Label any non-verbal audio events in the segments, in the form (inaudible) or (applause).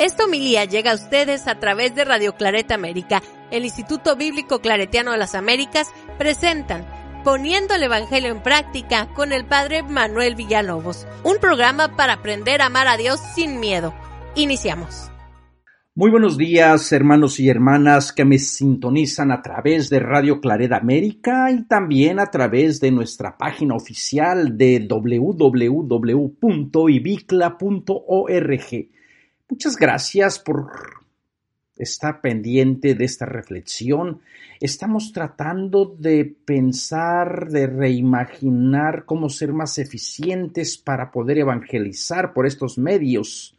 Esta homilía llega a ustedes a través de Radio Clareta América. El Instituto Bíblico Claretiano de las Américas presentan Poniendo el Evangelio en Práctica con el Padre Manuel Villalobos, un programa para aprender a amar a Dios sin miedo. Iniciamos. Muy buenos días, hermanos y hermanas que me sintonizan a través de Radio Clareda América y también a través de nuestra página oficial de www.ibicla.org. Muchas gracias por estar pendiente de esta reflexión. Estamos tratando de pensar, de reimaginar cómo ser más eficientes para poder evangelizar por estos medios.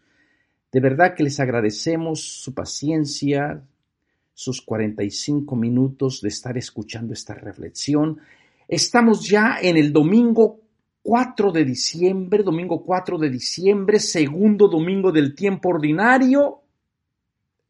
De verdad que les agradecemos su paciencia, sus 45 minutos de estar escuchando esta reflexión. Estamos ya en el domingo 4 de diciembre, domingo 4 de diciembre, segundo domingo del tiempo ordinario,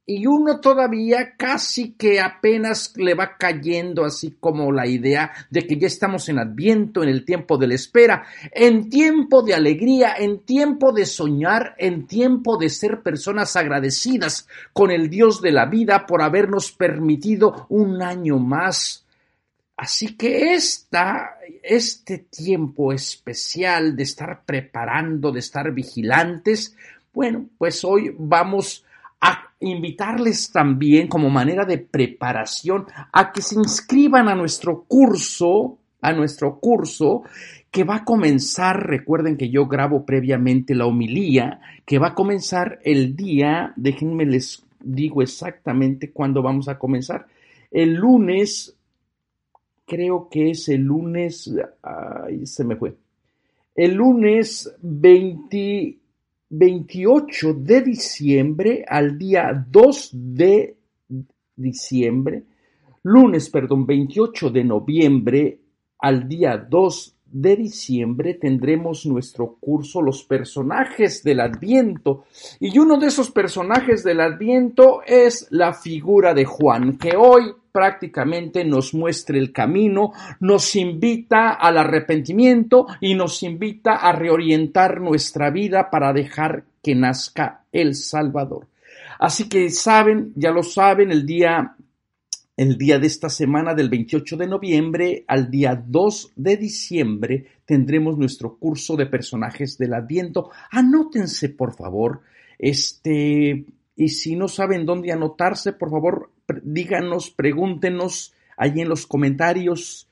y uno todavía casi que apenas le va cayendo así como la idea de que ya estamos en Adviento, en el tiempo de la espera, en tiempo de alegría, en tiempo de soñar, en tiempo de ser personas agradecidas con el Dios de la vida por habernos permitido un año más Así que esta, este tiempo especial de estar preparando, de estar vigilantes, bueno, pues hoy vamos a invitarles también como manera de preparación a que se inscriban a nuestro curso, a nuestro curso que va a comenzar, recuerden que yo grabo previamente la homilía, que va a comenzar el día, déjenme les digo exactamente cuándo vamos a comenzar, el lunes creo que es el lunes, ay, se me fue, el lunes 28 de diciembre al día 2 de diciembre, lunes, perdón, 28 de noviembre al día 2 de diciembre tendremos nuestro curso Los personajes del Adviento. Y uno de esos personajes del Adviento es la figura de Juan, que hoy prácticamente nos muestra el camino, nos invita al arrepentimiento y nos invita a reorientar nuestra vida para dejar que nazca el Salvador. Así que saben, ya lo saben, el día el día de esta semana del 28 de noviembre al día 2 de diciembre tendremos nuestro curso de personajes del Adviento. Anótense, por favor. Este, y si no saben dónde anotarse, por favor, díganos, pregúntenos allí en los comentarios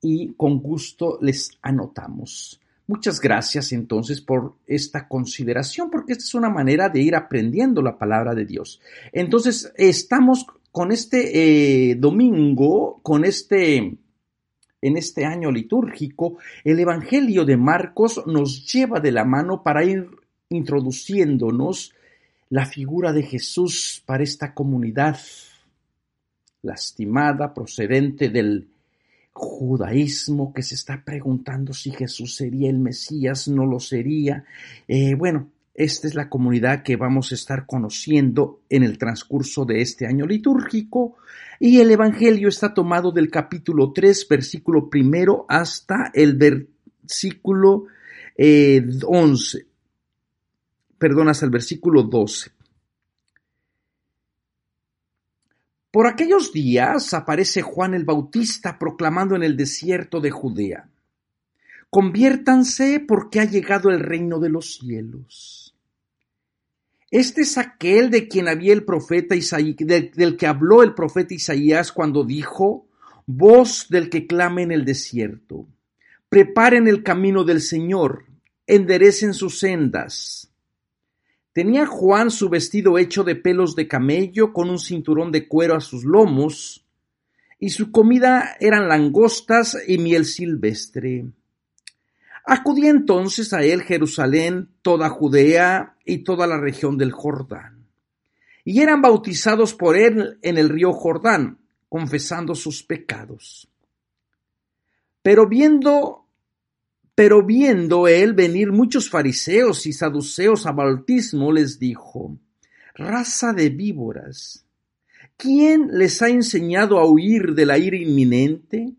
y con gusto les anotamos. Muchas gracias entonces por esta consideración, porque esta es una manera de ir aprendiendo la palabra de Dios. Entonces, estamos con este eh, domingo, con este, en este año litúrgico, el Evangelio de Marcos nos lleva de la mano para ir introduciéndonos la figura de Jesús para esta comunidad lastimada procedente del judaísmo que se está preguntando si Jesús sería el Mesías, no lo sería. Eh, bueno, esta es la comunidad que vamos a estar conociendo en el transcurso de este año litúrgico y el Evangelio está tomado del capítulo 3, versículo primero hasta el versículo 11. Eh, Perdón, hasta el versículo 12. Por aquellos días aparece Juan el Bautista proclamando en el desierto de Judea. Conviértanse porque ha llegado el reino de los cielos. Este es aquel de quien había el profeta Isaías, del, que habló el profeta Isaías cuando dijo, voz del que clame en el desierto, preparen el camino del Señor, enderecen sus sendas. Tenía Juan su vestido hecho de pelos de camello con un cinturón de cuero a sus lomos, y su comida eran langostas y miel silvestre. Acudía entonces a él Jerusalén, toda Judea y toda la región del Jordán. Y eran bautizados por él en el río Jordán, confesando sus pecados. Pero viendo, pero viendo él venir muchos fariseos y saduceos a bautismo, les dijo, raza de víboras, ¿quién les ha enseñado a huir de la ira inminente?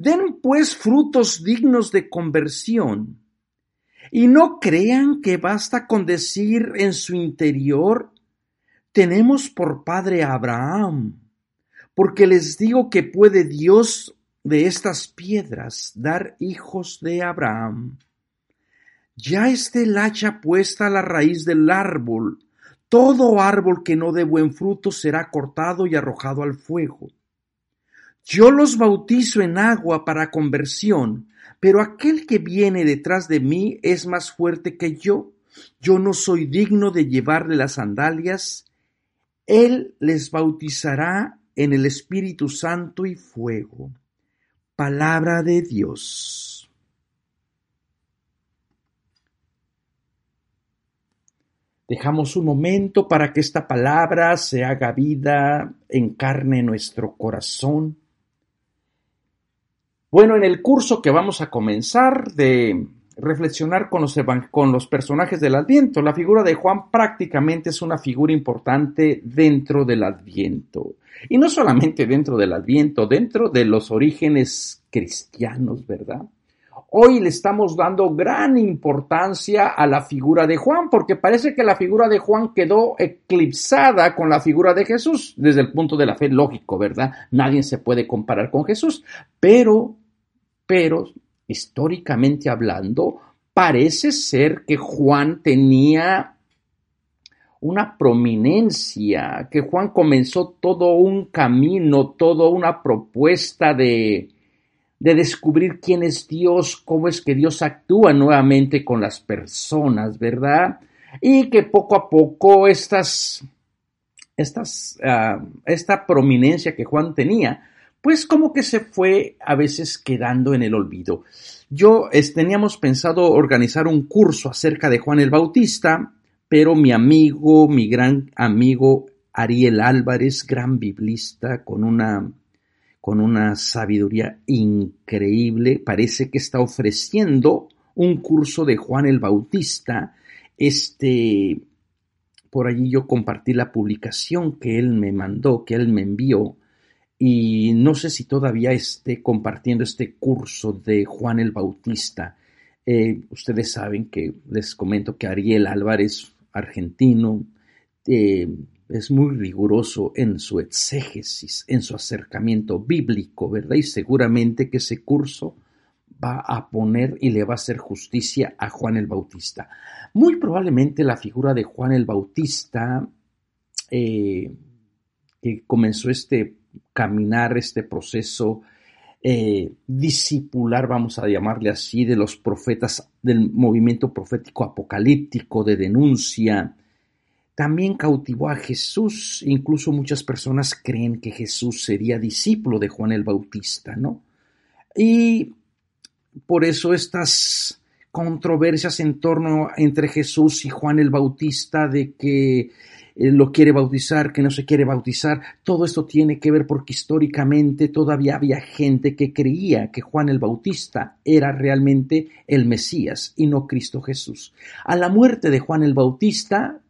Den pues frutos dignos de conversión. Y no crean que basta con decir en su interior, tenemos por padre a Abraham, porque les digo que puede Dios de estas piedras dar hijos de Abraham. Ya esté el hacha puesta a la raíz del árbol, todo árbol que no dé buen fruto será cortado y arrojado al fuego. Yo los bautizo en agua para conversión, pero aquel que viene detrás de mí es más fuerte que yo. Yo no soy digno de llevarle las sandalias. Él les bautizará en el Espíritu Santo y fuego. Palabra de Dios. Dejamos un momento para que esta palabra se haga vida, encarne nuestro corazón bueno, en el curso que vamos a comenzar de reflexionar con los, con los personajes del Adviento, la figura de Juan prácticamente es una figura importante dentro del Adviento. Y no solamente dentro del Adviento, dentro de los orígenes cristianos, ¿verdad? Hoy le estamos dando gran importancia a la figura de Juan, porque parece que la figura de Juan quedó eclipsada con la figura de Jesús, desde el punto de la fe lógico, ¿verdad? Nadie se puede comparar con Jesús, pero, pero, históricamente hablando, parece ser que Juan tenía una prominencia, que Juan comenzó todo un camino, toda una propuesta de, de descubrir quién es Dios, cómo es que Dios actúa nuevamente con las personas, ¿verdad? Y que poco a poco estas, ah, esta prominencia que Juan tenía, pues como que se fue a veces quedando en el olvido. Yo teníamos pensado organizar un curso acerca de Juan el Bautista, pero mi amigo, mi gran amigo Ariel Álvarez, gran biblista, con una con una sabiduría increíble, parece que está ofreciendo un curso de Juan el Bautista. Este, por allí yo compartí la publicación que él me mandó, que él me envió, y no sé si todavía esté compartiendo este curso de Juan el Bautista. Eh, ustedes saben que les comento que Ariel Álvarez, argentino, eh, es muy riguroso en su exégesis, en su acercamiento bíblico, ¿verdad? Y seguramente que ese curso va a poner y le va a hacer justicia a Juan el Bautista. Muy probablemente la figura de Juan el Bautista, eh, que comenzó este caminar, este proceso eh, discipular, vamos a llamarle así, de los profetas del movimiento profético apocalíptico de denuncia, también cautivó a Jesús. Incluso muchas personas creen que Jesús sería discípulo de Juan el Bautista, ¿no? Y por eso estas controversias en torno entre Jesús y Juan el Bautista de que eh, lo quiere bautizar, que no se quiere bautizar, todo esto tiene que ver porque históricamente todavía había gente que creía que Juan el Bautista era realmente el Mesías y no Cristo Jesús. A la muerte de Juan el Bautista,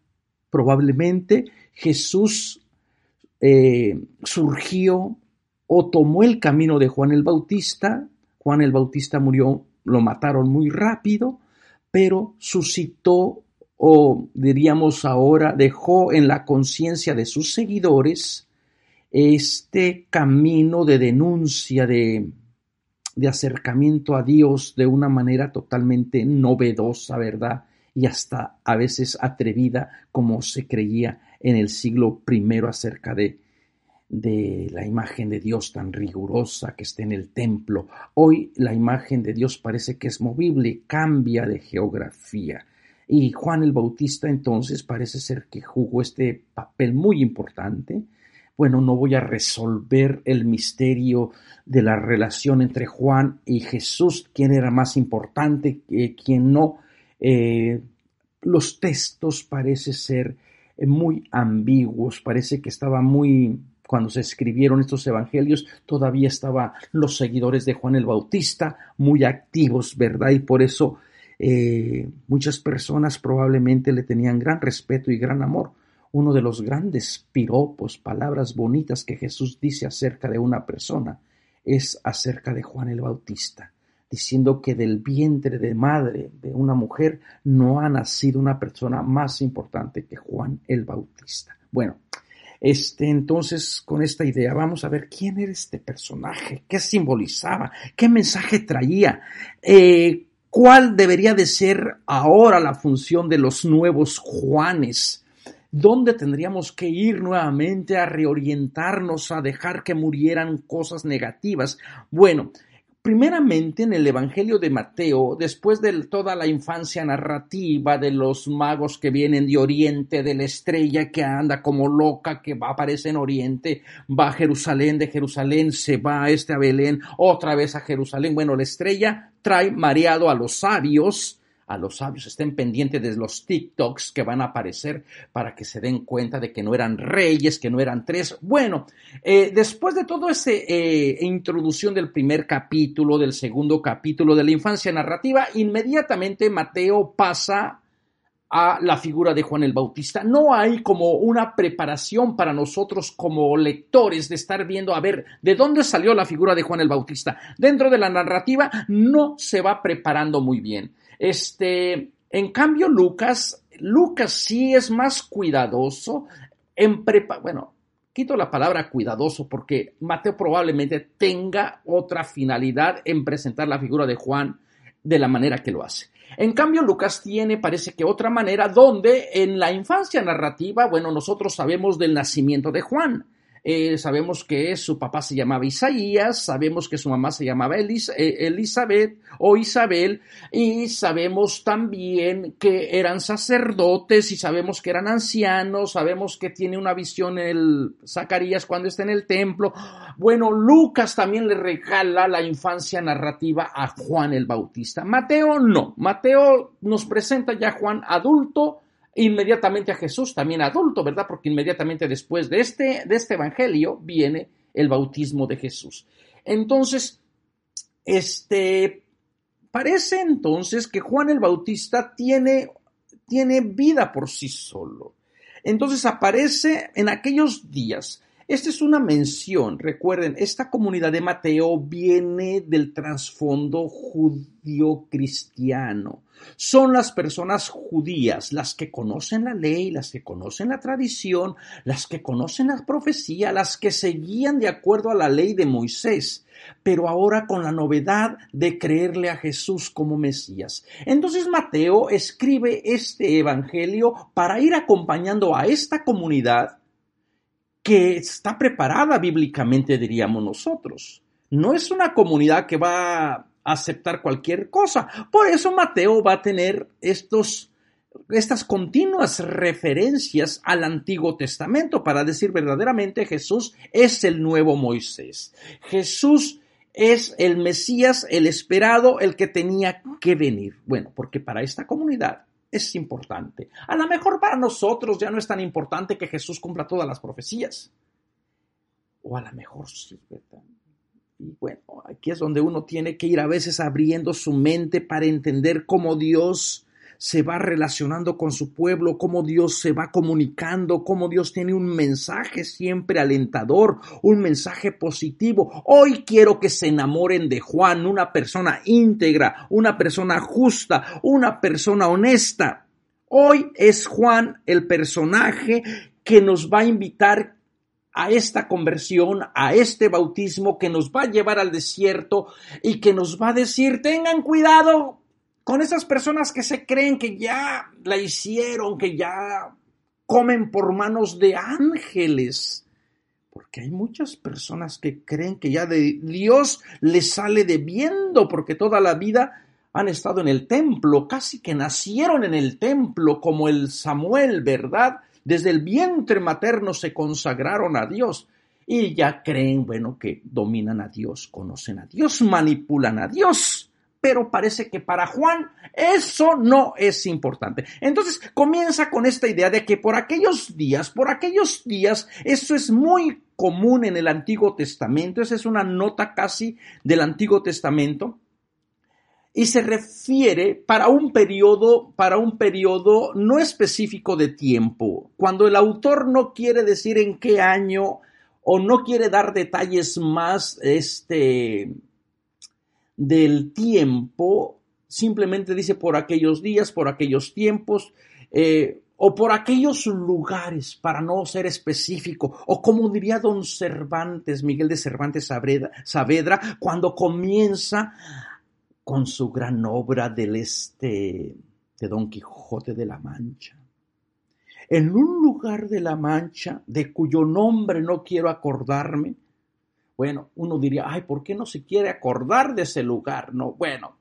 probablemente Jesús eh, surgió o tomó el camino de Juan el Bautista. Juan el Bautista murió, lo mataron muy rápido, pero suscitó o diríamos ahora dejó en la conciencia de sus seguidores este camino de denuncia, de, de acercamiento a Dios de una manera totalmente novedosa, ¿verdad? Y hasta a veces atrevida como se creía en el siglo I acerca de, de la imagen de Dios tan rigurosa que está en el templo. Hoy la imagen de Dios parece que es movible, cambia de geografía. Y Juan el Bautista entonces parece ser que jugó este papel muy importante bueno, no voy a resolver el misterio de la relación entre Juan y Jesús, quién era más importante, quién no. Eh, los textos parece ser eh, muy ambiguos, parece que estaba muy cuando se escribieron estos evangelios, todavía estaban los seguidores de Juan el Bautista muy activos, ¿verdad? Y por eso eh, muchas personas probablemente le tenían gran respeto y gran amor. Uno de los grandes piropos, palabras bonitas que Jesús dice acerca de una persona es acerca de Juan el Bautista, diciendo que del vientre de madre de una mujer no ha nacido una persona más importante que Juan el Bautista. Bueno, este, entonces, con esta idea, vamos a ver quién era este personaje, qué simbolizaba, qué mensaje traía, eh, cuál debería de ser ahora la función de los nuevos Juanes. ¿Dónde tendríamos que ir nuevamente a reorientarnos, a dejar que murieran cosas negativas? Bueno, Primeramente en el Evangelio de Mateo, después de toda la infancia narrativa de los magos que vienen de Oriente, de la estrella que anda como loca, que va, aparece en Oriente, va a Jerusalén, de Jerusalén se va a este a Belén, otra vez a Jerusalén. Bueno, la estrella trae mareado a los sabios, a los sabios, estén pendientes de los TikToks que van a aparecer para que se den cuenta de que no eran reyes, que no eran tres. Bueno, eh, después de todo ese eh, introducción del primer capítulo, del segundo capítulo de la infancia narrativa, inmediatamente Mateo pasa a la figura de Juan el Bautista. No hay como una preparación para nosotros como lectores de estar viendo a ver de dónde salió la figura de Juan el Bautista. Dentro de la narrativa no se va preparando muy bien. Este, en cambio, Lucas, Lucas sí es más cuidadoso en prepa, bueno, quito la palabra cuidadoso porque Mateo probablemente tenga otra finalidad en presentar la figura de Juan de la manera que lo hace. En cambio, Lucas tiene, parece que otra manera, donde en la infancia narrativa, bueno, nosotros sabemos del nacimiento de Juan. Eh, sabemos que su papá se llamaba Isaías, sabemos que su mamá se llamaba eh, Elizabeth o Isabel, y sabemos también que eran sacerdotes, y sabemos que eran ancianos, sabemos que tiene una visión el Zacarías cuando está en el templo. Bueno, Lucas también le regala la infancia narrativa a Juan el Bautista. Mateo no, Mateo nos presenta ya a Juan adulto, inmediatamente a Jesús, también adulto, ¿verdad? Porque inmediatamente después de este, de este evangelio viene el bautismo de Jesús. Entonces, este, parece entonces que Juan el Bautista tiene, tiene vida por sí solo. Entonces aparece en aquellos días. Esta es una mención, recuerden, esta comunidad de Mateo viene del trasfondo judío cristiano son las personas judías, las que conocen la ley, las que conocen la tradición, las que conocen la profecía, las que seguían de acuerdo a la ley de Moisés pero ahora con la novedad de creerle a Jesús como Mesías. Entonces Mateo escribe este Evangelio para ir acompañando a esta comunidad que está preparada bíblicamente, diríamos nosotros. No es una comunidad que va aceptar cualquier cosa. Por eso Mateo va a tener estos, estas continuas referencias al Antiguo Testamento para decir verdaderamente Jesús es el nuevo Moisés. Jesús es el Mesías, el esperado, el que tenía que venir. Bueno, porque para esta comunidad es importante. A lo mejor para nosotros ya no es tan importante que Jesús cumpla todas las profecías. O a lo mejor sí, ¿verdad? Y bueno, aquí es donde uno tiene que ir a veces abriendo su mente para entender cómo Dios se va relacionando con su pueblo, cómo Dios se va comunicando, cómo Dios tiene un mensaje siempre alentador, un mensaje positivo. Hoy quiero que se enamoren de Juan, una persona íntegra, una persona justa, una persona honesta. Hoy es Juan el personaje que nos va a invitar a esta conversión, a este bautismo que nos va a llevar al desierto y que nos va a decir, tengan cuidado con esas personas que se creen que ya la hicieron, que ya comen por manos de ángeles. Porque hay muchas personas que creen que ya de Dios les sale debiendo, porque toda la vida han estado en el templo, casi que nacieron en el templo, como el Samuel, ¿verdad? desde el vientre materno se consagraron a Dios y ya creen, bueno, que dominan a Dios, conocen a Dios, manipulan a Dios. Pero parece que para Juan eso no es importante. Entonces comienza con esta idea de que por aquellos días, por aquellos días, eso es muy común en el Antiguo Testamento, esa es una nota casi del Antiguo Testamento, y se refiere para un periodo, para un periodo no específico de tiempo. Cuando el autor no quiere decir en qué año o no quiere dar detalles más este, del tiempo, simplemente dice por aquellos días, por aquellos tiempos, eh, o por aquellos lugares, para no ser específico, o como diría don Cervantes, Miguel de Cervantes Saavedra, cuando comienza con su gran obra del este de Don Quijote de la Mancha. En un lugar de la Mancha, de cuyo nombre no quiero acordarme, bueno, uno diría, ay, ¿por qué no se quiere acordar de ese lugar? No, bueno,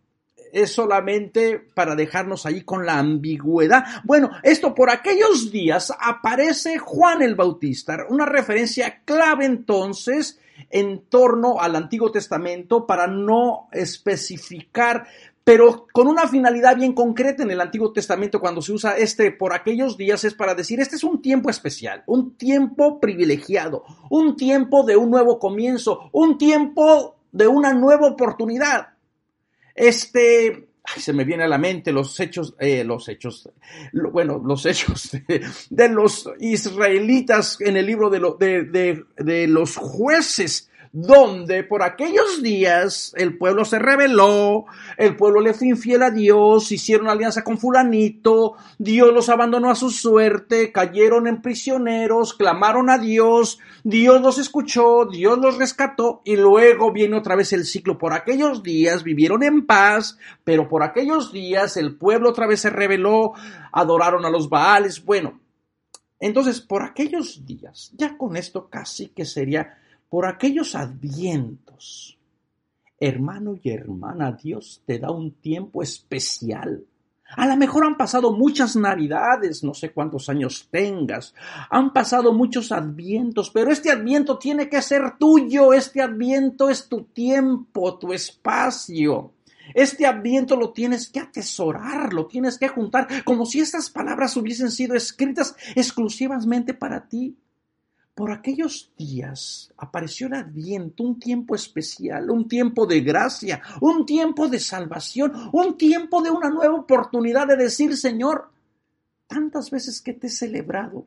es solamente para dejarnos ahí con la ambigüedad. Bueno, esto por aquellos días aparece Juan el Bautista, una referencia clave entonces en torno al Antiguo Testamento para no especificar pero con una finalidad bien concreta en el Antiguo Testamento cuando se usa este por aquellos días es para decir, este es un tiempo especial, un tiempo privilegiado, un tiempo de un nuevo comienzo, un tiempo de una nueva oportunidad. Este, se me viene a la mente los hechos, eh, los hechos, bueno, los hechos (laughs) de, los israelitas en el libro de, de los jueces donde por aquellos días el pueblo se rebeló, el pueblo le fue infiel a Dios, hicieron alianza con fulanito, Dios los abandonó a su suerte, cayeron en prisioneros, clamaron a Dios, Dios los escuchó, Dios los rescató y luego viene otra vez el ciclo. Por aquellos días vivieron en paz, pero por aquellos días el pueblo otra vez se rebeló, adoraron a los Baales. Bueno, entonces por aquellos días, ya con esto casi que sería por aquellos advientos. Hermano y hermana, Dios te da un tiempo especial. A lo mejor han pasado muchas navidades, no sé cuántos años tengas, han pasado muchos advientos, pero este adviento tiene que ser tuyo, este adviento es tu tiempo, tu espacio. Este adviento lo tienes que atesorar, lo tienes que juntar, como si estas palabras hubiesen sido escritas exclusivamente para ti. Por aquellos días apareció el Adviento, un tiempo especial, un tiempo de gracia, un tiempo de salvación, un tiempo de una nueva oportunidad de decir, Señor, tantas veces que te he celebrado,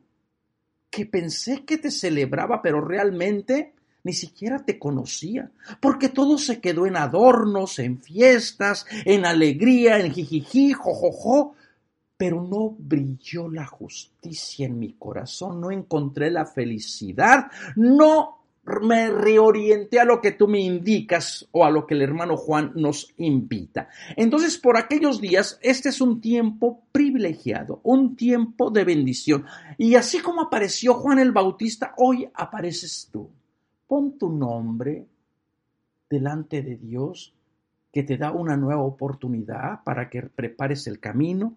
que pensé que te celebraba, pero realmente ni siquiera te conocía, porque todo se quedó en adornos, en fiestas, en alegría, en jijiji, jojojo, pero no brilló la justicia en mi corazón, no encontré la felicidad, no me reorienté a lo que tú me indicas o a lo que el hermano Juan nos invita. Entonces, por aquellos días, este es un tiempo privilegiado, un tiempo de bendición. Y así como apareció Juan el Bautista, hoy apareces tú. Pon tu nombre delante de Dios, que te da una nueva oportunidad para que prepares el camino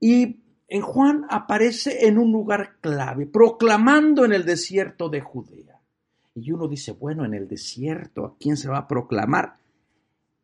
y en Juan aparece en un lugar clave, proclamando en el desierto de Judea. Y uno dice, bueno, en el desierto, ¿a quién se va a proclamar?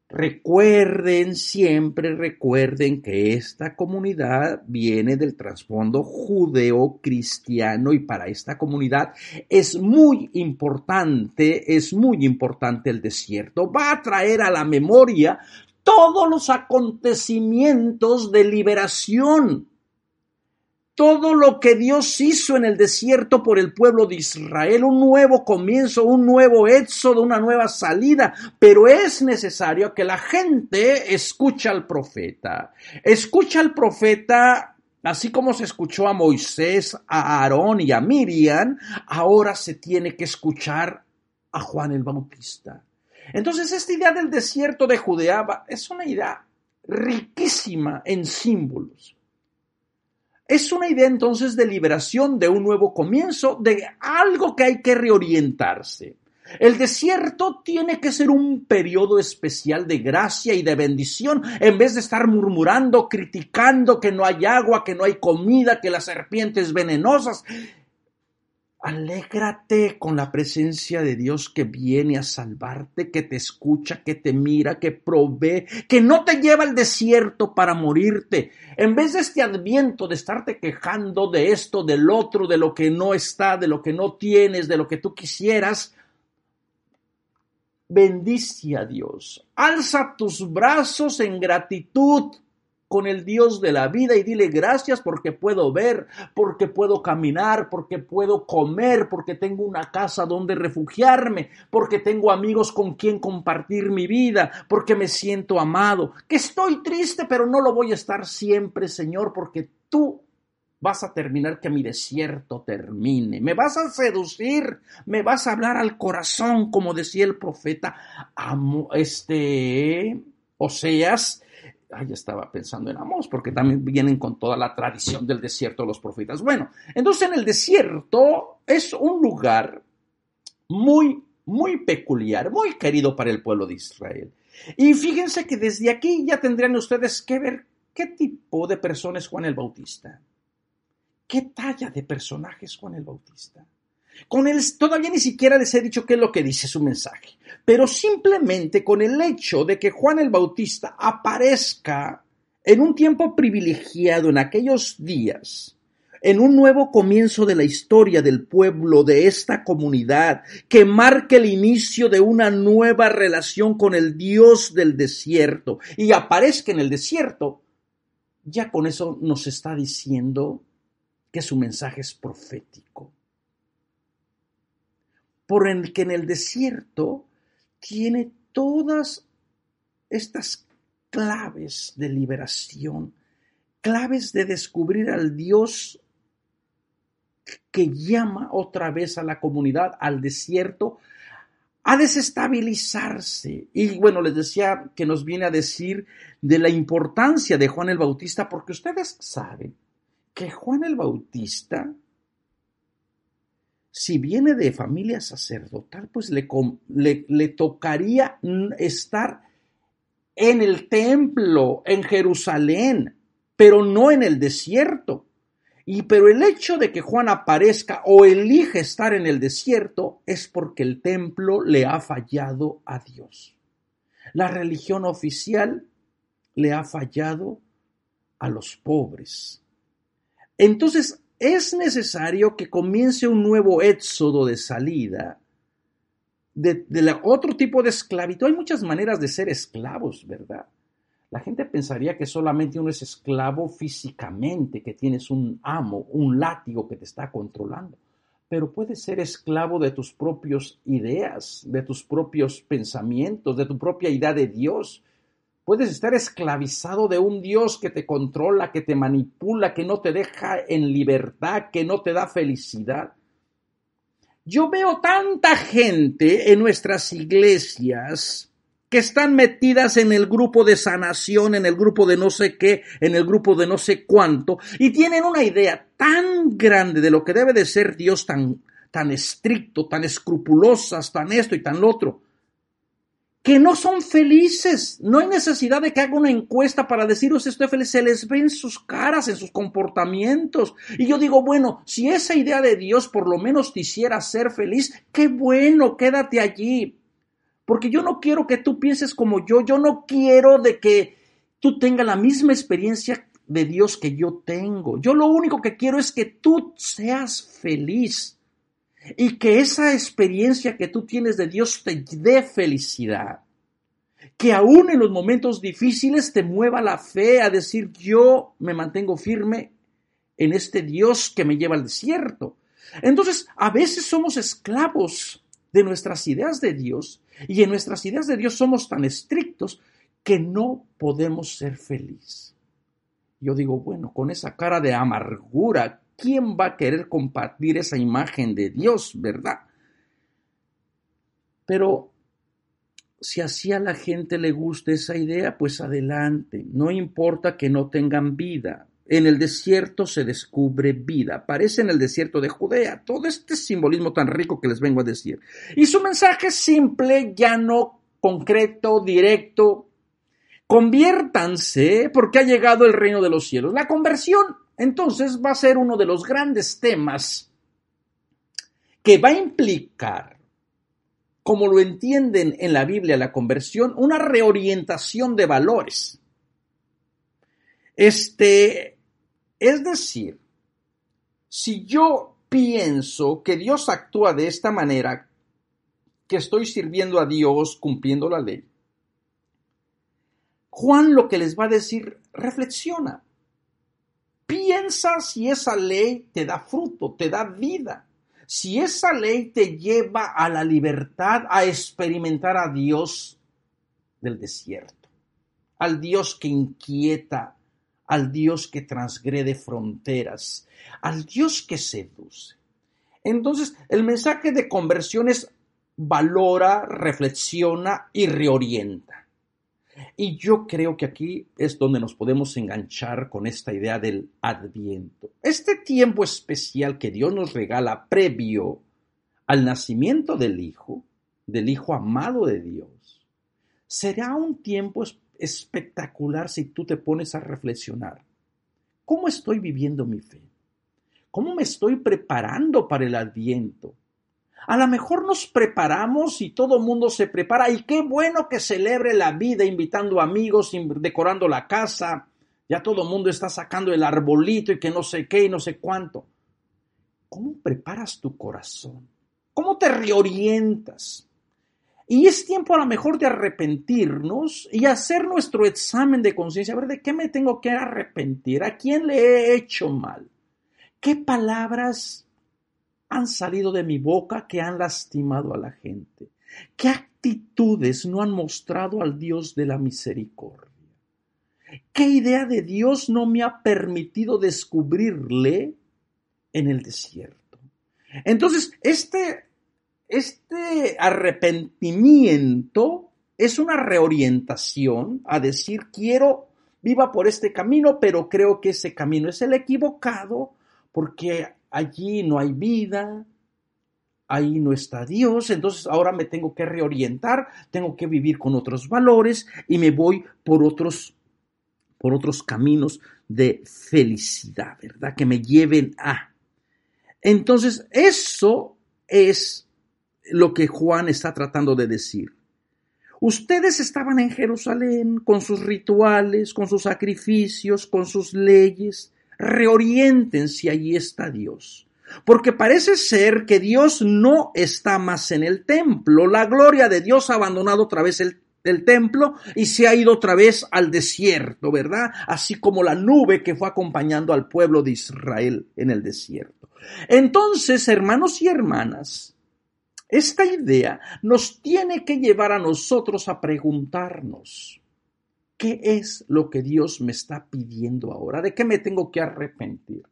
Recuerden, siempre recuerden que esta comunidad viene del trasfondo judeo-cristiano y para esta comunidad es muy importante, es muy importante el desierto. Va a traer a la memoria todos los acontecimientos de liberación, todo lo que Dios hizo en el desierto por el pueblo de Israel, un nuevo comienzo, un nuevo éxodo, una nueva salida, pero es necesario que la gente escuche al profeta, escucha al profeta Así como se escuchó a Moisés, a Aarón y a Miriam, ahora se tiene que escuchar a Juan el Bautista. Entonces, esta idea del desierto de Judea es una idea riquísima en símbolos. Es una idea entonces de liberación, de un nuevo comienzo, de algo que hay que reorientarse. El desierto tiene que ser un periodo especial de gracia y de bendición, en vez de estar murmurando, criticando que no hay agua, que no hay comida, que las serpientes venenosas. Alégrate con la presencia de Dios que viene a salvarte, que te escucha, que te mira, que provee, que no te lleva al desierto para morirte. En vez de este adviento de estarte quejando de esto, del otro, de lo que no está, de lo que no tienes, de lo que tú quisieras, bendice a Dios. Alza tus brazos en gratitud con el Dios de la vida y dile gracias porque puedo ver, porque puedo caminar, porque puedo comer, porque tengo una casa donde refugiarme, porque tengo amigos con quien compartir mi vida, porque me siento amado, que estoy triste, pero no lo voy a estar siempre, Señor, porque tú vas a terminar que mi desierto termine, me vas a seducir, me vas a hablar al corazón, como decía el profeta, este, Oseas, ay, estaba pensando en Amos, porque también vienen con toda la tradición del desierto de los profetas. Bueno, entonces en el desierto es un lugar muy, muy peculiar, muy querido para el pueblo de Israel. Y fíjense que desde aquí ya tendrían ustedes que ver qué tipo de persona es Juan el Bautista. ¿Qué talla de personaje es Juan el Bautista? Con él todavía ni siquiera les he dicho qué es lo que dice su mensaje, pero simplemente con el hecho de que Juan el Bautista aparezca en un tiempo privilegiado en aquellos días, en un nuevo comienzo de la historia del pueblo, de esta comunidad, que marque el inicio de una nueva relación con el Dios del desierto, y aparezca en el desierto, ya con eso nos está diciendo que su mensaje es profético por el que en el desierto tiene todas estas claves de liberación, claves de descubrir al Dios que llama otra vez a la comunidad al desierto a desestabilizarse. Y bueno, les decía que nos viene a decir de la importancia de Juan el Bautista, porque ustedes saben que Juan el Bautista si viene de familia sacerdotal, pues le, le, tocaría estar en el templo, en Jerusalén, pero no en el desierto. Y pero el hecho de que Juan aparezca o elige estar en el desierto es porque el templo le ha fallado a Dios. La religión oficial le ha fallado a los pobres. Entonces, es necesario que comience un nuevo éxodo de salida de, otro tipo de esclavitud. Hay muchas maneras de ser esclavos, ¿verdad? La gente pensaría que solamente uno es esclavo físicamente, que tienes un amo, un látigo que te está controlando, pero puedes ser esclavo de tus propias ideas, de tus propios pensamientos, de tu propia idea de Dios. Puedes estar esclavizado de un Dios que te controla, que te manipula, que no te deja en libertad, que no te da felicidad. Yo veo tanta gente en nuestras iglesias que están metidas en el grupo de sanación, en el grupo de no sé qué, en el grupo de no sé cuánto, y tienen una idea tan grande de lo que debe de ser Dios tan, tan estricto, tan escrupulosas, tan esto y tan lo otro, que no son felices. No hay necesidad de que haga una encuesta para deciros estoy feliz. Se les ve en sus caras, en sus comportamientos. Y yo digo, bueno, si esa idea de Dios por lo menos te hiciera ser feliz, qué bueno, quédate allí. Porque yo no quiero que tú pienses como yo. Yo no quiero de que tú tengas la misma experiencia de Dios que yo tengo. Yo lo único que quiero es que tú seas feliz y que esa experiencia que tú tienes de Dios te dé felicidad. Que aún en los momentos difíciles te mueva la fe a decir yo me mantengo firme en este Dios que me lleva al desierto. Entonces, a veces somos esclavos de nuestras ideas de Dios y en nuestras ideas de Dios somos tan estrictos que no podemos ser felices. Yo digo, bueno, con esa cara de amargura ¿quién va a querer compartir esa imagen de Dios, verdad? Pero si así a la gente le gusta esa idea, pues adelante, no importa que no tengan vida, en el desierto se descubre vida. Aparece en el desierto de Judea. Todo este simbolismo tan rico que les vengo a decir. Y su mensaje es simple, llano, concreto, directo. Conviértanse porque ha llegado el reino de los cielos. La conversión, entonces, va a ser uno de los grandes temas que va a implicar, como lo entienden en la Biblia, la conversión, una reorientación de valores. Este, es decir, si yo pienso que Dios actúa de esta manera, que estoy sirviendo a Dios cumpliendo la ley, Juan lo que les va a decir, reflexiona. Piensa si esa ley te da fruto, te da vida. Si esa ley te lleva a la libertad, a experimentar a Dios del desierto, al Dios que inquieta, al Dios que transgrede fronteras, al Dios que seduce. Entonces, el mensaje de conversión es valora, reflexiona y reorienta. Y yo creo que aquí es donde nos podemos enganchar con esta idea del adviento. Este tiempo especial que Dios nos regala previo al nacimiento del Hijo, del Hijo amado de Dios, será un tiempo espectacular si tú te pones a reflexionar. ¿Cómo estoy viviendo mi fe? ¿Cómo me estoy preparando para el adviento? A lo mejor nos preparamos y todo mundo se prepara y qué bueno que celebre la vida invitando amigos, decorando la casa. Ya todo mundo está sacando el arbolito y que no sé qué y no sé cuánto. ¿Cómo preparas tu corazón? ¿Cómo te reorientas? Y es tiempo a lo mejor de arrepentirnos y hacer nuestro examen de conciencia, a ver de qué me tengo que arrepentir, a quién le he hecho mal, qué palabras han salido de mi boca que han lastimado a la gente? ¿Qué actitudes no han mostrado al Dios de la misericordia? ¿Qué idea de Dios no me ha permitido descubrirle en el desierto? Entonces, este, este arrepentimiento es una reorientación a decir, quiero, viva por este camino, pero creo que ese camino es el equivocado porque allí no hay vida, ahí no está Dios, entonces ahora me tengo que reorientar, tengo que vivir con otros valores y me voy por otros por otros caminos de felicidad, ¿verdad? Que me lleven a. Entonces, eso es lo que Juan está tratando de decir. Ustedes estaban en Jerusalén con sus rituales, con sus sacrificios, con sus leyes, reorienten si allí está Dios. Porque parece ser que Dios no está más en el templo. La gloria de Dios ha abandonado otra vez el, templo y se ha ido otra vez al desierto, ¿verdad? Así como la nube que fue acompañando al pueblo de Israel en el desierto. Entonces, hermanos y hermanas, esta idea nos tiene que llevar a nosotros a preguntarnos, ¿Qué es lo que Dios me está pidiendo ahora? ¿De qué me tengo que arrepentir?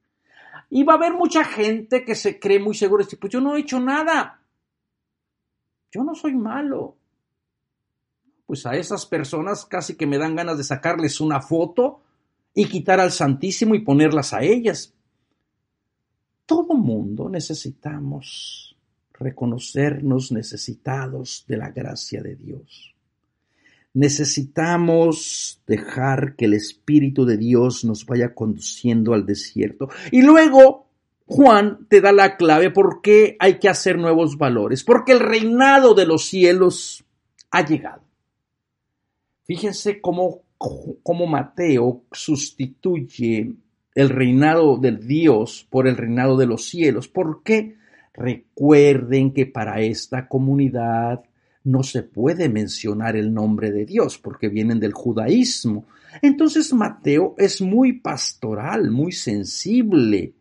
Y va a haber mucha gente que se cree muy segura, y pues yo no he hecho nada. Yo no soy malo. Pues a esas personas casi que me dan ganas de sacarles una foto y quitar al Santísimo y ponerlas a ellas. Todo mundo necesitamos reconocernos necesitados de la gracia de Dios. Necesitamos dejar que el Espíritu de Dios nos vaya conduciendo al desierto. Y luego Juan te da la clave por qué hay que hacer nuevos valores. Porque el reinado de los cielos ha llegado. Fíjense cómo, cómo Mateo sustituye el reinado de Dios por el reinado de los cielos. ¿Por qué? Recuerden que para esta comunidad no se puede mencionar el nombre de Dios porque vienen del judaísmo. Entonces Mateo es muy pastoral, muy sensible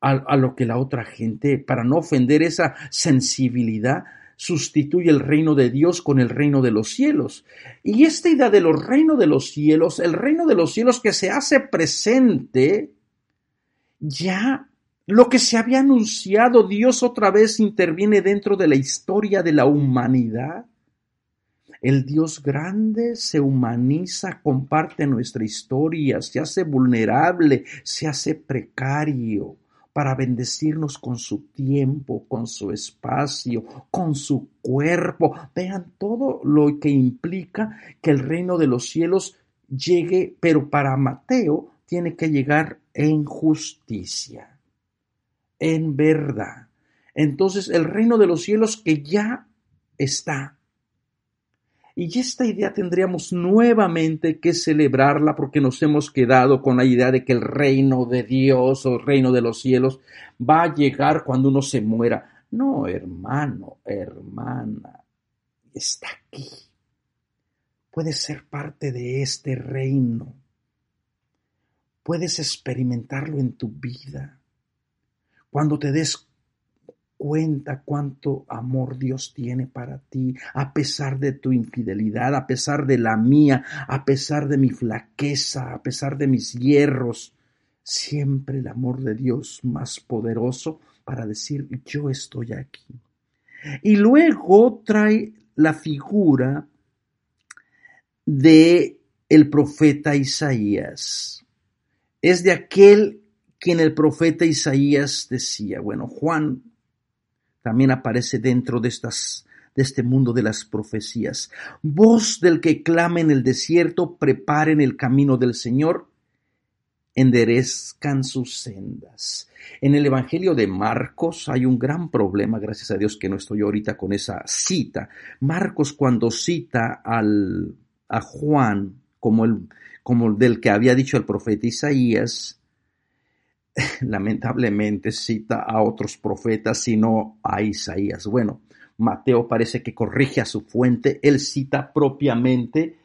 a, lo que la otra gente, para no ofender esa sensibilidad, sustituye el reino de Dios con el reino de los cielos. Y esta idea de los reinos de los cielos, el reino de los cielos que se hace presente, ya lo que se había anunciado, Dios otra vez interviene dentro de la historia de la humanidad. El Dios grande se humaniza, comparte nuestra historia, se hace vulnerable, se hace precario para bendecirnos con su tiempo, con su espacio, con su cuerpo. Vean todo lo que implica que el reino de los cielos llegue, pero para Mateo tiene que llegar en justicia, en verdad. Entonces el reino de los cielos que ya está y esta idea tendríamos nuevamente que celebrarla porque nos hemos quedado con la idea de que el reino de Dios o el reino de los cielos va a llegar cuando uno se muera. No, hermano, hermana, está aquí. Puedes ser parte de este reino. Puedes experimentarlo en tu vida. Cuando te des cuenta cuánto amor Dios tiene para ti, a pesar de tu infidelidad, a pesar de la mía, a pesar de mi flaqueza, a pesar de mis hierros. Siempre el amor de Dios más poderoso para decir yo estoy aquí. Y luego trae la figura de el profeta Isaías. Es de aquel quien el profeta Isaías decía, bueno, Juan también aparece dentro de estas de este mundo de las profecías. Voz del que clama en el desierto, preparen el camino del Señor, enderezcan sus sendas. En el Evangelio de Marcos hay un gran problema, gracias a Dios que no estoy ahorita con esa cita. Marcos cuando cita al, a Juan como el, como del que había dicho el profeta Isaías, (laughs) lamentablemente cita a otros profetas, sino a Isaías. Bueno, Mateo parece que corrige a su fuente, él cita propiamente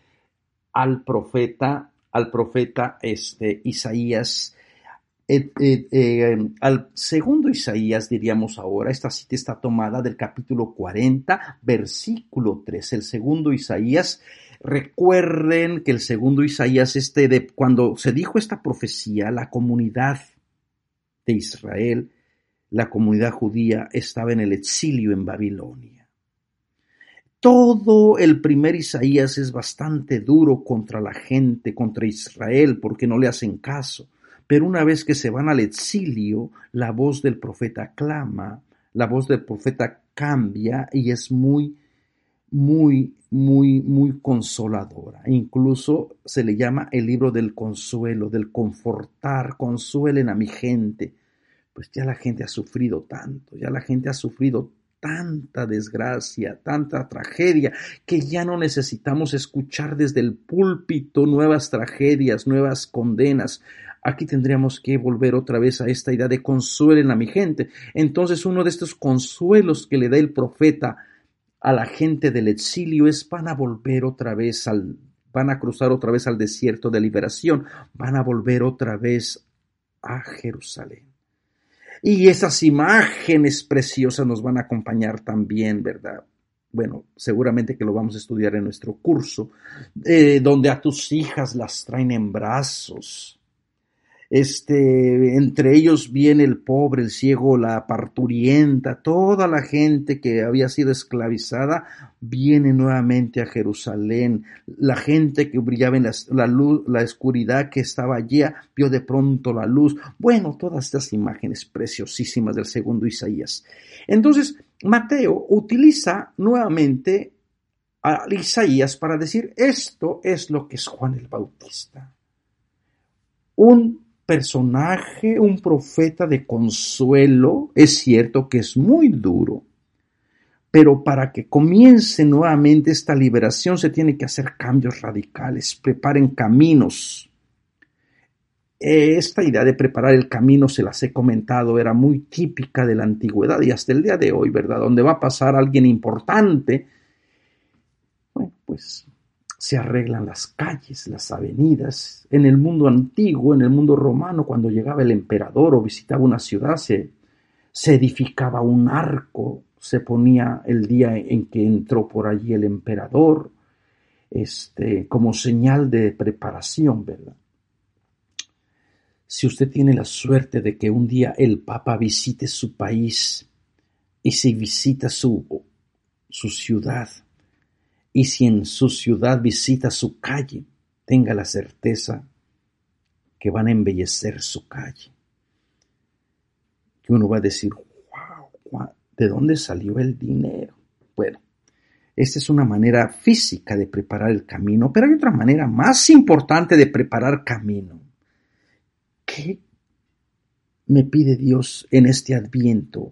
al profeta, al profeta este, Isaías. Eh, eh, eh, al segundo Isaías, diríamos ahora, esta cita está tomada del capítulo 40, versículo 3. El segundo Isaías, recuerden que el segundo Isaías, este de cuando se dijo esta profecía, la comunidad de Israel, la comunidad judía estaba en el exilio en Babilonia. Todo el primer Isaías es bastante duro contra la gente, contra Israel, porque no le hacen caso. Pero una vez que se van al exilio, la voz del profeta clama, la voz del profeta cambia y es muy, muy, muy, muy consoladora. Incluso se le llama el libro del consuelo, del confortar, consuelen a mi gente. Pues ya la gente ha sufrido tanto, ya la gente ha sufrido tanta desgracia, tanta tragedia, que ya no necesitamos escuchar desde el púlpito nuevas tragedias, nuevas condenas. Aquí tendríamos que volver otra vez a esta idea de consuelen a mi gente. Entonces uno de estos consuelos que le da el profeta a la gente del exilio es van a volver otra vez al, van a cruzar otra vez al desierto de liberación, van a volver otra vez a Jerusalén. Y esas imágenes preciosas nos van a acompañar también, ¿verdad? Bueno, seguramente que lo vamos a estudiar en nuestro curso, eh, donde a tus hijas las traen en brazos, este, entre ellos viene el pobre, el ciego, la parturienta, toda la gente que había sido esclavizada viene nuevamente a Jerusalén. La gente que brillaba en la, luz, la oscuridad que estaba allí, vio de pronto la luz. Bueno, todas estas imágenes preciosísimas del segundo Isaías. Entonces, Mateo utiliza nuevamente a Isaías para decir esto es lo que es Juan el Bautista. Un personaje, un profeta de consuelo, es cierto que es muy duro, pero para que comience nuevamente esta liberación se tiene que hacer cambios radicales, preparen caminos. Esta idea de preparar el camino, se las he comentado, era muy típica de la antigüedad y hasta el día de hoy, ¿verdad? Donde va a pasar alguien importante, bueno, pues se arreglan las calles, las avenidas. En el mundo antiguo, en el mundo romano, cuando llegaba el emperador o visitaba una ciudad, se, edificaba un arco, se ponía el día en que entró por allí el emperador, este, como señal de preparación, ¿verdad? Si usted tiene la suerte de que un día el Papa visite su país y si visita su, su ciudad, Y si en su ciudad visita su calle, tenga la certeza que van a embellecer su calle. Que uno va a decir, wow, ¿de dónde salió el dinero? Bueno, esta es una manera física de preparar el camino, pero hay otra manera más importante de preparar camino. ¿Qué me pide Dios en este adviento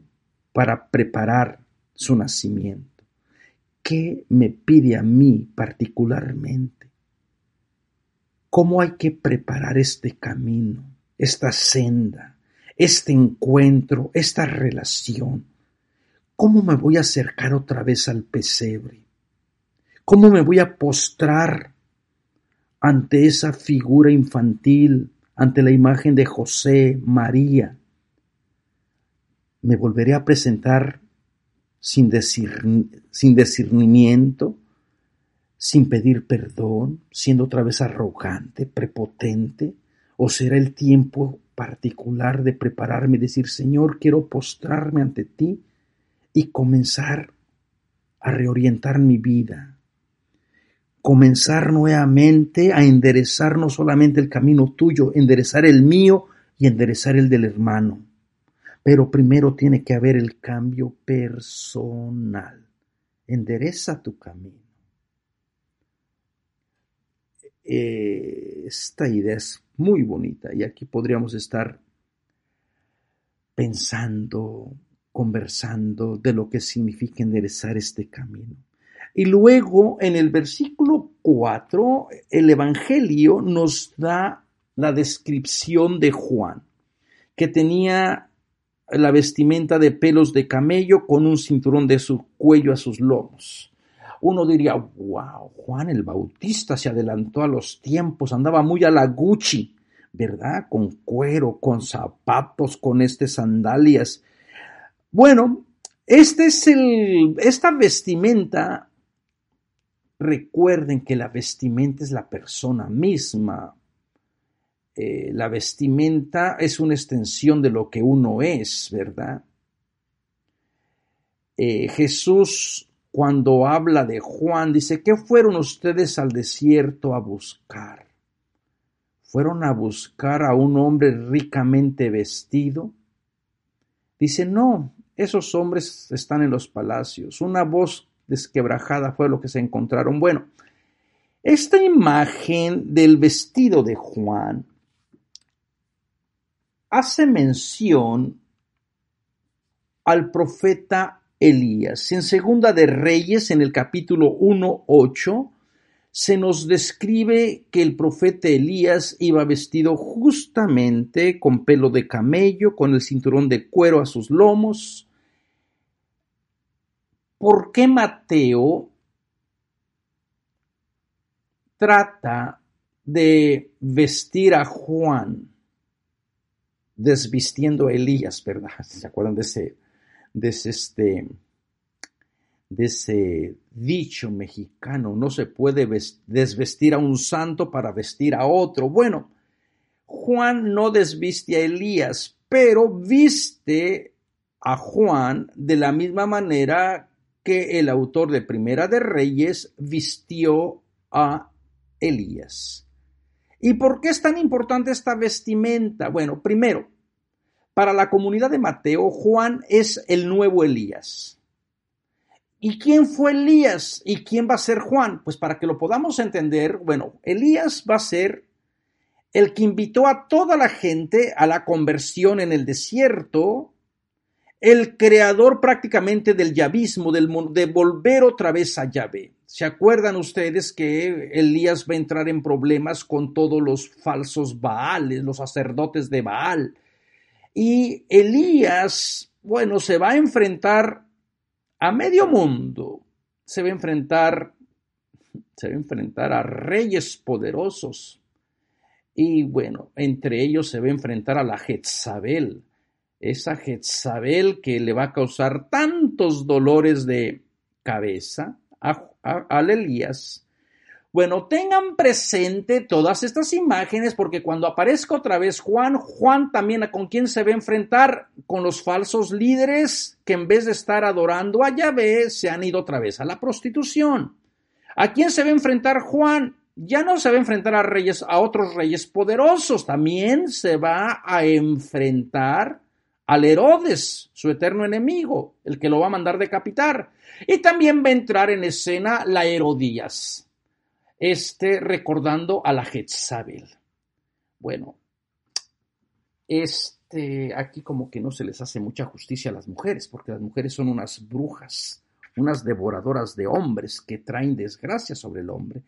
para preparar su nacimiento? ¿Qué me pide a mí particularmente? ¿Cómo hay que preparar este camino, esta senda, este encuentro, esta relación? ¿Cómo me voy a acercar otra vez al pesebre? ¿Cómo me voy a postrar ante esa figura infantil, ante la imagen de José, María? ¿Me volveré a presentar sin, sin discernimiento, sin pedir perdón, siendo otra vez arrogante, prepotente? ¿O será el tiempo particular de prepararme y decir, Señor, quiero postrarme ante ti? y comenzar a reorientar mi vida, comenzar nuevamente a enderezar no solamente el camino tuyo, enderezar el mío y enderezar el del hermano. Pero primero tiene que haber el cambio personal. Endereza tu camino. Esta idea es muy bonita y aquí podríamos estar pensando, conversando de lo que significa enderezar este camino. Y luego en el versículo 4, el Evangelio nos da la descripción de Juan, que tenía la vestimenta de pelos de camello con un cinturón de su cuello a sus lomos. Uno diría, wow, Juan el Bautista se adelantó a los tiempos, andaba muy a la Gucci, ¿verdad? Con cuero, con zapatos, con este sandalias. Bueno, este es el, esta vestimenta, recuerden que la vestimenta es la persona misma. Eh, la vestimenta es una extensión de lo que uno es, ¿verdad? Eh, Jesús cuando habla de Juan dice, ¿qué fueron ustedes al desierto a buscar? ¿Fueron a buscar a un hombre ricamente vestido? Dice, no, esos hombres están en los palacios. Una voz desquebrajada fue lo que se encontraron. Bueno, esta imagen del vestido de Juan hace mención al profeta Elías. En Segunda de Reyes, en el capítulo 1.8, se nos describe que el profeta Elías iba vestido justamente con pelo de camello, con el cinturón de cuero a sus lomos. ¿Por qué Mateo trata de vestir a Juan desvistiendo a Elías, verdad? (laughs) ¿Se acuerdan de ese, de ese este, de ese dicho mexicano, no se puede desvestir a un santo para vestir a otro. Bueno, Juan no desviste a Elías, pero viste a Juan de la misma manera que el autor de Primera de Reyes vistió a Elías. ¿Y por qué es tan importante esta vestimenta? Bueno, primero, para la comunidad de Mateo, Juan es el nuevo Elías. ¿Y quién fue Elías? ¿Y quién va a ser Juan? Pues para que lo podamos entender, bueno, Elías va a ser el que invitó a toda la gente a la conversión en el desierto, el creador prácticamente del yavismo, del, de volver otra vez a Yahvé. ¿Se acuerdan ustedes que Elías va a entrar en problemas con todos los falsos Baales, los sacerdotes de Baal? Y Elías, bueno, se va a enfrentar a medio mundo se va a enfrentar, se va a enfrentar a reyes poderosos. Y bueno, entre ellos se va a enfrentar a la Jezabel, esa Jezabel que le va a causar tantos dolores de cabeza a, a Elías bueno, tengan presente todas estas imágenes porque cuando aparezca otra vez Juan, Juan también con quién se va a enfrentar con los falsos líderes que en vez de estar adorando a Yahvé se han ido otra vez a la prostitución. ¿A quién se va a enfrentar Juan? Ya no se va a enfrentar a reyes, a otros reyes poderosos, también se va a enfrentar al Herodes, su eterno enemigo, el que lo va a mandar decapitar. Y también va a entrar en escena la Herodías, este recordando a la Jezabel. Bueno, este, aquí como que no se les hace mucha justicia a las mujeres, porque las mujeres son unas brujas, unas devoradoras de hombres que traen desgracia sobre el hombre.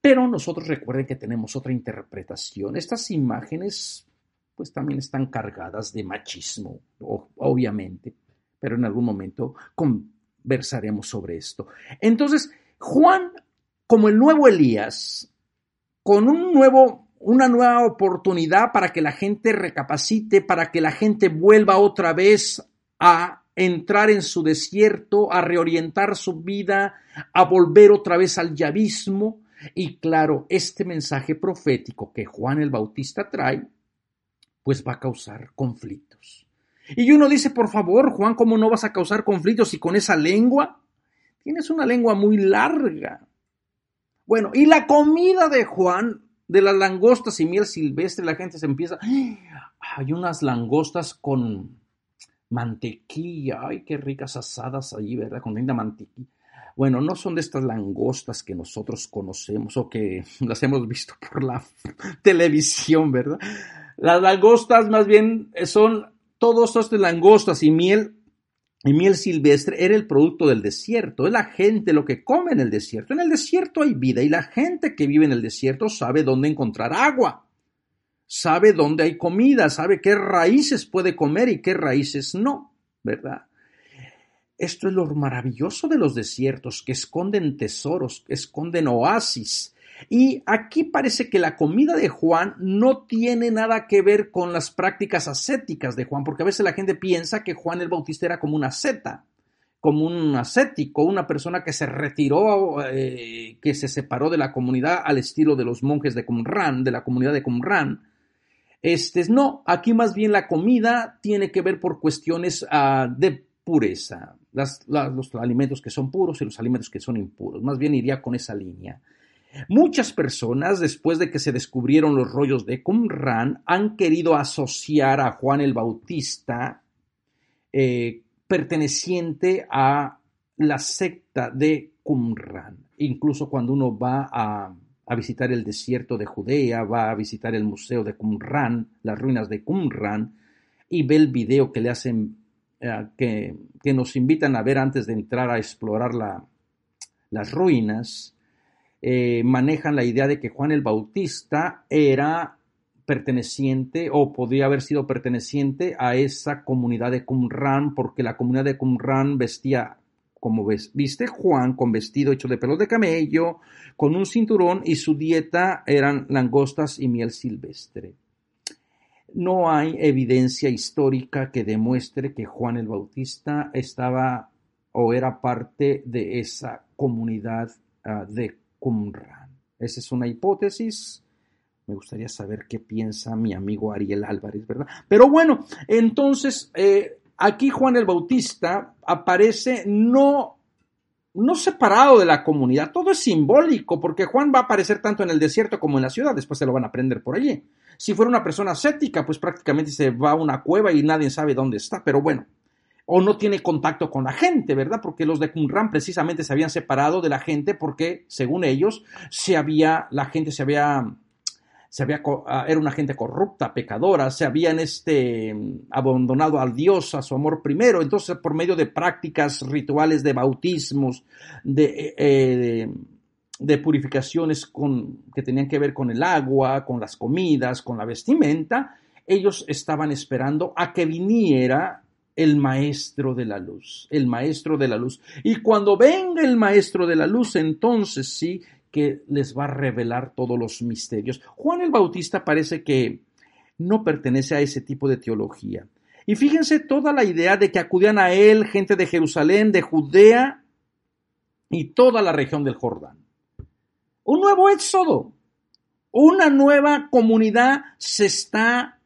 Pero nosotros recuerden que tenemos otra interpretación. Estas imágenes pues también están cargadas de machismo, obviamente, pero en algún momento conversaremos sobre esto. Entonces, Juan, como el nuevo Elías, con un nuevo, una nueva oportunidad para que la gente recapacite, para que la gente vuelva otra vez a entrar en su desierto, a reorientar su vida, a volver otra vez al yavismo. Y claro, este mensaje profético que Juan el Bautista trae, pues va a causar conflictos. Y uno dice, por favor, Juan, ¿cómo no vas a causar conflictos si con esa lengua? Tienes una lengua muy larga. Bueno, y la comida de Juan, de las langostas y miel silvestre, la gente se empieza, hay unas langostas con mantequilla, ay, qué ricas asadas allí, ¿verdad? Con linda mantequilla. Bueno, no son de estas langostas que nosotros conocemos o que (laughs) las hemos visto por la (laughs) televisión, ¿verdad? Las langostas más bien son todos estos langostas y miel y miel silvestre era el producto del desierto, es la gente lo que come en el desierto. En el desierto hay vida y la gente que vive en el desierto sabe dónde encontrar agua, sabe dónde hay comida, sabe qué raíces puede comer y qué raíces no, ¿verdad? Esto es lo maravilloso de los desiertos, que esconden tesoros, esconden oasis, y aquí parece que la comida de Juan no tiene nada que ver con las prácticas ascéticas de Juan, porque a veces la gente piensa que Juan el Bautista era como una asceta, como un ascético, una persona que se retiró, eh, que se separó de la comunidad al estilo de los monjes de Qumran, de la comunidad de Qumran. Este, no, aquí más bien la comida tiene que ver por cuestiones uh, de pureza, las, los alimentos que son puros y los alimentos que son impuros. Más bien iría con esa línea. Muchas personas, después de que se descubrieron los rollos de Qumran, han querido asociar a Juan el Bautista eh, perteneciente a la secta de Qumran. Incluso cuando uno va a, visitar el desierto de Judea, va a visitar el museo de Qumran, las ruinas de Qumran, y ve el video que le hacen, eh, que, nos invitan a ver antes de entrar a explorar las ruinas, eh, manejan la idea de que Juan el Bautista era perteneciente o podría haber sido perteneciente a esa comunidad de Qumran, porque la comunidad de Qumran vestía como viste Juan, con vestido hecho de pelos de camello, con un cinturón y su dieta eran langostas y miel silvestre. No hay evidencia histórica que demuestre que Juan el Bautista estaba o era parte de esa comunidad uh, de esa es una hipótesis. Me gustaría saber qué piensa mi amigo Ariel Álvarez, ¿verdad? Pero bueno, entonces eh, aquí Juan el Bautista aparece no, no separado de la comunidad, todo es simbólico, porque Juan va a aparecer tanto en el desierto como en la ciudad, después se lo van a aprender por allí. Si fuera una persona ascética, pues prácticamente se va a una cueva y nadie sabe dónde está, pero bueno, o no tiene contacto con la gente, ¿verdad? Porque los de Qumran precisamente se habían separado de la gente porque, según ellos, se había, la gente se había, se había, ah, era una gente corrupta, pecadora, se habían este, abandonado al Dios, a su amor primero, entonces por medio de prácticas rituales de bautismos, de, eh, de purificaciones que tenían que ver con el agua, con las comidas, con la vestimenta, ellos estaban esperando a que viniera el maestro de la luz, el maestro de la luz. Y cuando venga el maestro de la luz, entonces sí que les va a revelar todos los misterios. Juan el Bautista parece que no pertenece a ese tipo de teología. Y fíjense toda la idea de que acudían a él gente de Jerusalén, de Judea y toda la región del Jordán. Un nuevo éxodo, una nueva comunidad se está,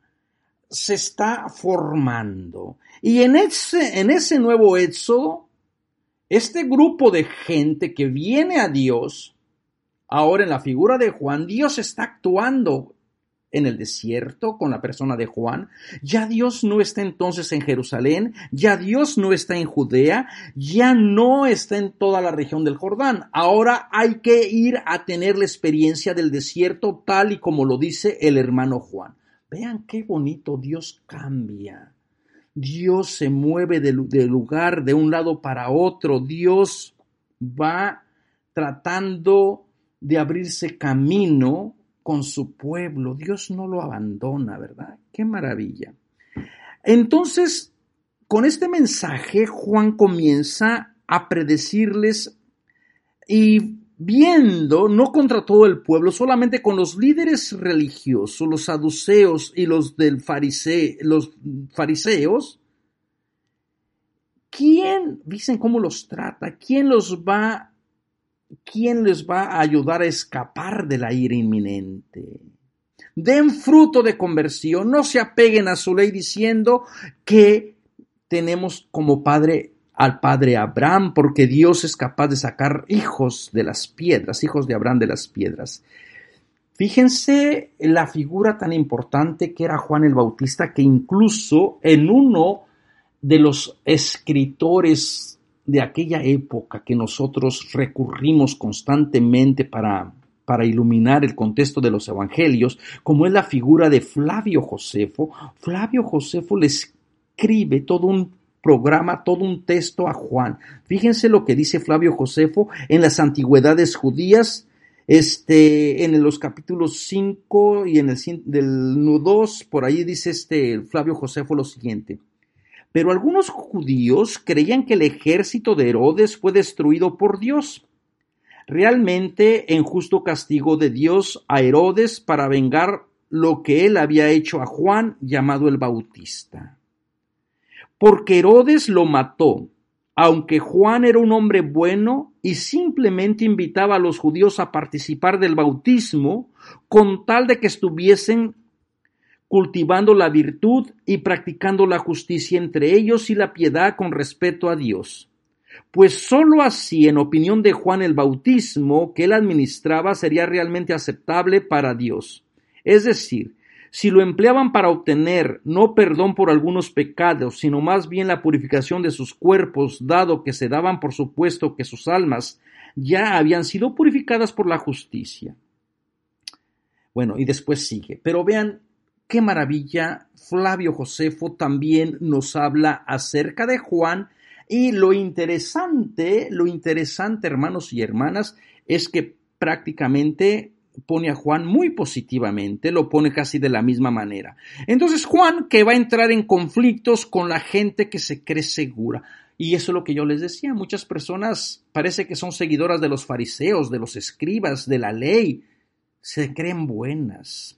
se está formando. Y en ese, en ese nuevo éxodo, este grupo de gente que viene a Dios, ahora en la figura de Juan, Dios está actuando en el desierto con la persona de Juan. Ya Dios no está entonces en Jerusalén, ya Dios no está en Judea, ya no está en toda la región del Jordán. Ahora hay que ir a tener la experiencia del desierto tal y como lo dice el hermano Juan. Vean qué bonito Dios cambia. Dios se mueve de, lugar de un lado para otro. Dios va tratando de abrirse camino con su pueblo. Dios no lo abandona, ¿verdad? Qué maravilla. Entonces, con este mensaje, Juan comienza a predecirles y viendo, no contra todo el pueblo, solamente con los líderes religiosos, los saduceos y los del los fariseos, ¿quién, dicen cómo los trata? ¿Quién los va, quién les va a ayudar a escapar de la ira inminente? Den fruto de conversión, no se apeguen a su ley diciendo que tenemos como padre al padre Abraham, porque Dios es capaz de sacar hijos de las piedras, hijos de Abraham de las piedras. Fíjense la figura tan importante que era Juan el Bautista, que incluso en uno de los escritores de aquella época que nosotros recurrimos constantemente para, para iluminar el contexto de los evangelios, como es la figura de Flavio Josefo, Flavio Josefo le escribe todo un programa todo un texto a Juan. Fíjense lo que dice Flavio Josefo en las antigüedades judías, este, en los capítulos 5 y en el del 2, por ahí dice este Flavio Josefo lo siguiente. Pero algunos judíos creían que el ejército de Herodes fue destruido por Dios. Realmente en justo castigo de Dios a Herodes para vengar lo que él había hecho a Juan llamado el Bautista porque Herodes lo mató, aunque Juan era un hombre bueno y simplemente invitaba a los judíos a participar del bautismo con tal de que estuviesen cultivando la virtud y practicando la justicia entre ellos y la piedad con respeto a Dios. Pues sólo así, en opinión de Juan, el bautismo que él administraba sería realmente aceptable para Dios. Es decir, si lo empleaban para obtener no perdón por algunos pecados, sino más bien la purificación de sus cuerpos, dado que se daban por supuesto que sus almas ya habían sido purificadas por la justicia. Bueno, y después sigue. Pero vean qué maravilla, Flavio Josefo también nos habla acerca de Juan y lo interesante, lo interesante, hermanos y hermanas, es que prácticamente pone a Juan muy positivamente, lo pone casi de la misma manera. Entonces Juan que va a entrar en conflictos con la gente que se cree segura. Y eso es lo que yo les decía, muchas personas parece que son seguidoras de los fariseos, de los escribas, de la ley, se creen buenas.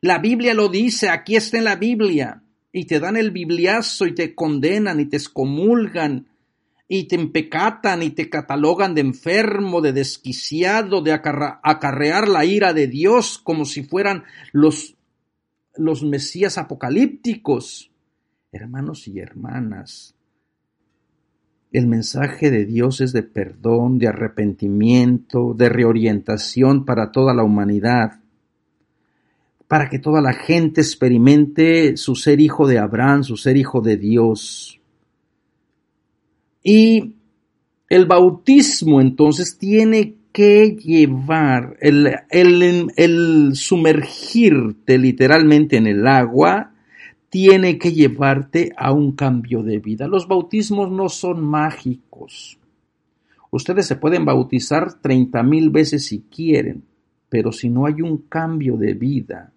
La Biblia lo dice, aquí está en la Biblia, y te dan el bibliazo y te condenan y te excomulgan y te empecatan y te catalogan de enfermo, de desquiciado, de acarrear la ira de Dios como si fueran los, los mesías apocalípticos. Hermanos y hermanas, el mensaje de Dios es de perdón, de arrepentimiento, de reorientación para toda la humanidad, para que toda la gente experimente su ser hijo de Abraham, su ser hijo de Dios. Y el bautismo entonces tiene que llevar el, el, sumergirte literalmente en el agua, tiene que llevarte a un cambio de vida. Los bautismos no son mágicos. Ustedes se pueden bautizar treinta mil veces si quieren, pero si no hay un cambio de vida,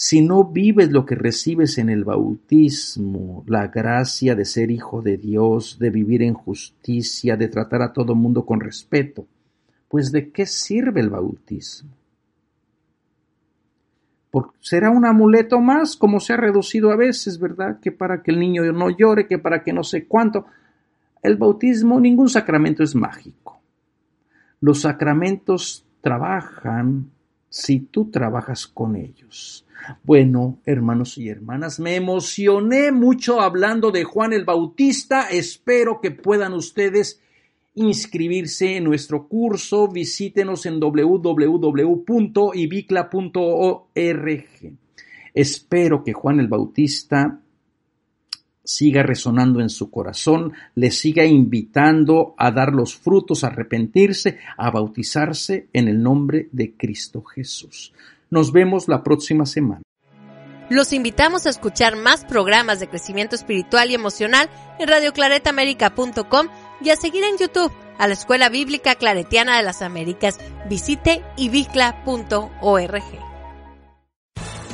si no vives lo que recibes en el bautismo, la gracia de ser hijo de Dios, de vivir en justicia, de tratar a todo mundo con respeto, pues ¿de qué sirve el bautismo? será un amuleto más, como se ha reducido a veces, ¿verdad? Que para que el niño no llore, que para que no sé cuánto. El bautismo, ningún sacramento es mágico. Los sacramentos trabajan si tú trabajas con ellos. Bueno, hermanos y hermanas, me emocioné mucho hablando de Juan el Bautista. Espero que puedan ustedes inscribirse en nuestro curso. Visítenos en www.ibicla.org. Espero que Juan el Bautista siga resonando en su corazón, le siga invitando a dar los frutos, a arrepentirse, a bautizarse en el nombre de Cristo Jesús. Nos vemos la próxima semana. Los invitamos a escuchar más programas de crecimiento espiritual y emocional en radioclaretamérica.com y a seguir en YouTube a la Escuela Bíblica Claretiana de las Américas. Visite ibicla.org.